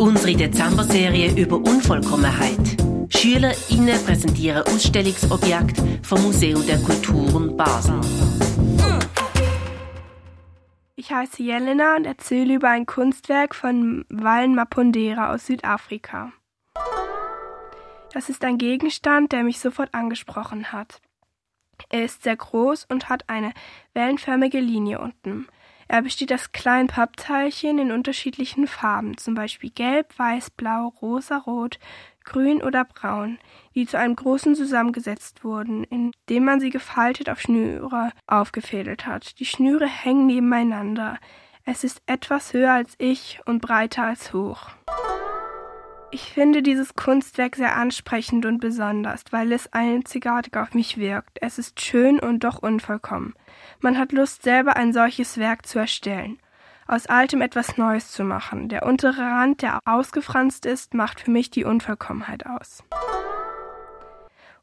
Unsere Dezember-Serie über Unvollkommenheit. SchülerInnen präsentieren Ausstellungsobjekte vom Museum der Kulturen Basel. Ich heiße Jelena und erzähle über ein Kunstwerk von Wallen Mapondera aus Südafrika. Das ist ein Gegenstand, der mich sofort angesprochen hat. Er ist sehr groß und hat eine wellenförmige Linie unten. Er besteht aus kleinen Pappteilchen in unterschiedlichen Farben, zum Beispiel gelb, weiß, blau, rosa, rot, grün oder braun, die zu einem großen zusammengesetzt wurden, indem man sie gefaltet auf Schnüre aufgefädelt hat. Die Schnüre hängen nebeneinander. Es ist etwas höher als ich und breiter als hoch. Ich finde dieses Kunstwerk sehr ansprechend und besonders, weil es einzigartig auf mich wirkt. Es ist schön und doch unvollkommen. Man hat Lust, selber ein solches Werk zu erstellen. Aus Altem etwas Neues zu machen. Der untere Rand, der ausgefranst ist, macht für mich die Unvollkommenheit aus.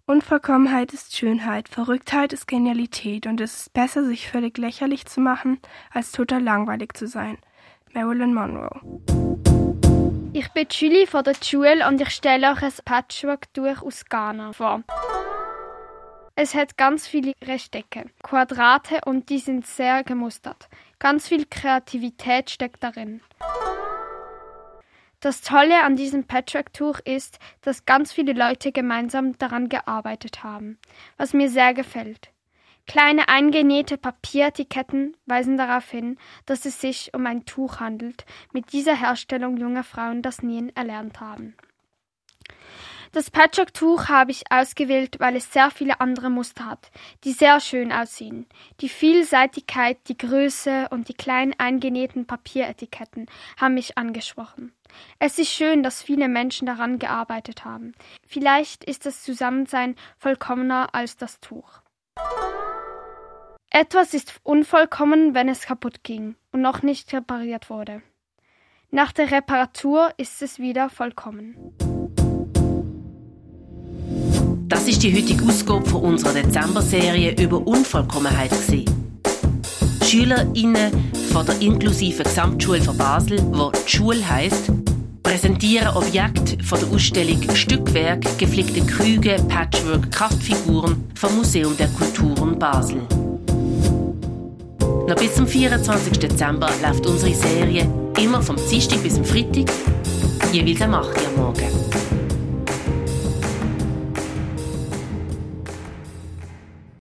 Unvollkommenheit ist Schönheit, Verrücktheit ist Genialität und es ist besser, sich völlig lächerlich zu machen, als total langweilig zu sein. Marilyn Monroe. Ich bin Julie von der Schule und ich stelle euch ein Patchwork-Tuch aus Ghana vor. Es hat ganz viele Rechtecken, Quadrate und die sind sehr gemustert. Ganz viel Kreativität steckt darin. Das Tolle an diesem Patchwork-Tuch ist, dass ganz viele Leute gemeinsam daran gearbeitet haben, was mir sehr gefällt. Kleine eingenähte Papieretiketten weisen darauf hin, dass es sich um ein Tuch handelt, mit dieser Herstellung junge Frauen das Nähen erlernt haben. Das Patchwork-Tuch habe ich ausgewählt, weil es sehr viele andere Muster hat, die sehr schön aussehen. Die Vielseitigkeit, die Größe und die kleinen eingenähten Papieretiketten haben mich angesprochen. Es ist schön, dass viele Menschen daran gearbeitet haben. Vielleicht ist das Zusammensein vollkommener als das Tuch. Etwas ist unvollkommen, wenn es kaputt ging und noch nicht repariert wurde. Nach der Reparatur ist es wieder vollkommen. Das ist die heutige Ausgabe von unserer Dezember-Serie über Unvollkommenheit. SchülerInnen von der inklusiven Gesamtschule von Basel, wo die Schule heisst, präsentieren Objekte von der Ausstellung Stückwerk, geflickte Krüge, Patchwork, Kraftfiguren vom Museum der Kulturen Basel. Noch bis zum 24. Dezember läuft unsere Serie immer vom Dienstag bis zum Freitag, jeweils am 8 Uhr morgen.